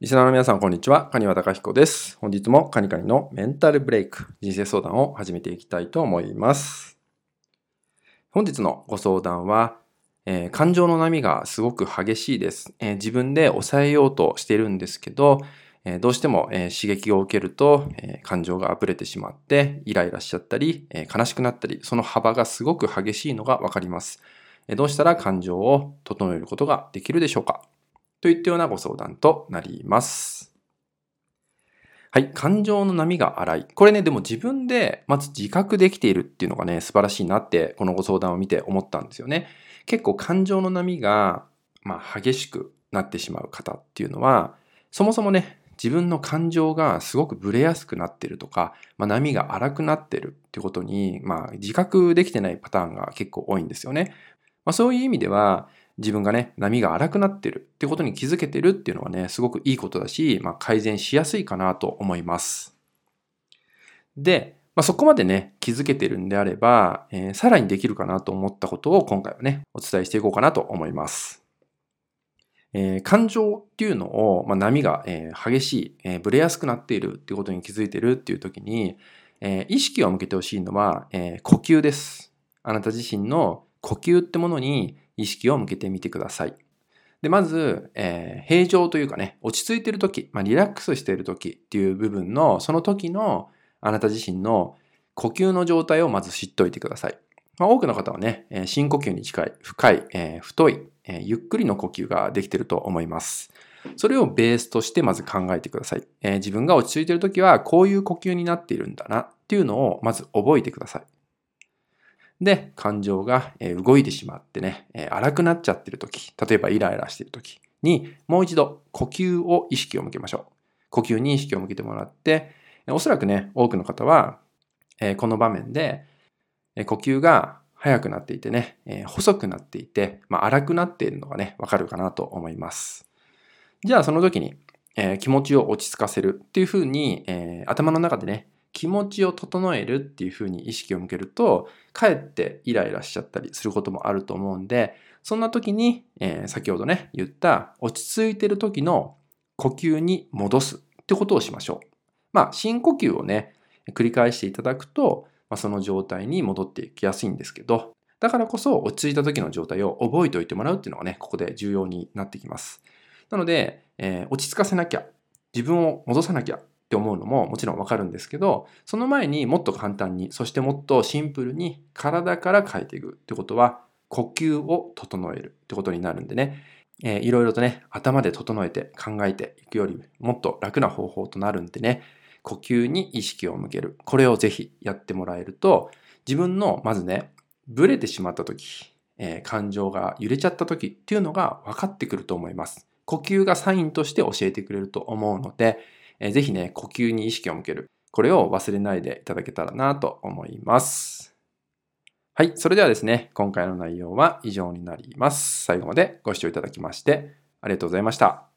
リスナーの皆さん、こんにちは。カニワタカヒコです。本日もカニカニのメンタルブレイク、人生相談を始めていきたいと思います。本日のご相談は、えー、感情の波がすごく激しいです、えー、自分で抑えようとしているんですけど、えー、どうしても、え刺激を受けると、え感情が溢れてしまって、イライラしちゃったり、え悲しくなったり、その幅がすごく激しいのがわかります。えどうしたら感情を整えることができるでしょうか？といったようなご相談となります。はい。感情の波が荒い。これね、でも自分でまず自覚できているっていうのがね、素晴らしいなって、このご相談を見て思ったんですよね。結構感情の波が、まあ、激しくなってしまう方っていうのは、そもそもね、自分の感情がすごくブレやすくなってるとか、まあ、波が荒くなってるってことに、まあ、自覚できてないパターンが結構多いんですよね。まあ、そういう意味では、自分がね、波が荒くなってるってことに気づけてるっていうのはね、すごくいいことだし、まあ、改善しやすいかなと思います。で、まあ、そこまでね、気づけてるんであれば、えー、さらにできるかなと思ったことを今回はね、お伝えしていこうかなと思います。えー、感情っていうのを、まあ、波が、えー、激しい、えー、ブレやすくなっているっていうことに気づいてるっていう時に、え、意識を向けてほしいのは、え、呼吸です。あなた自身の呼吸ってものに意識を向けてみてください。で、まず、えー、平常というかね、落ち着いている時、まあ、リラックスしている時っていう部分の、その時のあなた自身の呼吸の状態をまず知っておいてください。まあ、多くの方はね、えー、深呼吸に近い、深い、えー、太い、え、ゆっくりの呼吸ができていると思います。それをベースとしてまず考えてください。え、自分が落ち着いている時はこういう呼吸になっているんだなっていうのをまず覚えてください。で、感情が動いてしまってね、荒くなっちゃってる時、例えばイライラしてる時に、もう一度呼吸を意識を向けましょう。呼吸に意識を向けてもらって、おそらくね、多くの方は、この場面で、呼吸が速くなっていてね、細くなっていて、まあ、荒くなっているのがね、わかるかなと思います。じゃあその時に、気持ちを落ち着かせるっていうふうに、頭の中でね、気持ちを整えるっていうふうに意識を向けると、かえってイライラしちゃったりすることもあると思うんで、そんな時に、えー、先ほどね、言った落ち着いてる時の呼吸に戻すってことをしましょう。まあ、深呼吸をね、繰り返していただくと、まあ、その状態に戻っていきやすいんですけど、だからこそ落ち着いた時の状態を覚えておいてもらうっていうのがね、ここで重要になってきます。なので、えー、落ち着かせなきゃ、自分を戻さなきゃって思うのももちろんわかるんですけど、その前にもっと簡単に、そしてもっとシンプルに体から変えていくってことは、呼吸を整えるってことになるんでね、えー、いろいろとね、頭で整えて考えていくよりもっと楽な方法となるんでね、呼吸に意識を向ける。これをぜひやってもらえると、自分のまずね、ブレてしまった時、えー、感情が揺れちゃった時っていうのが分かってくると思います。呼吸がサインとして教えてくれると思うので、えー、ぜひね、呼吸に意識を向ける。これを忘れないでいただけたらなと思います。はい。それではですね、今回の内容は以上になります。最後までご視聴いただきましてありがとうございました。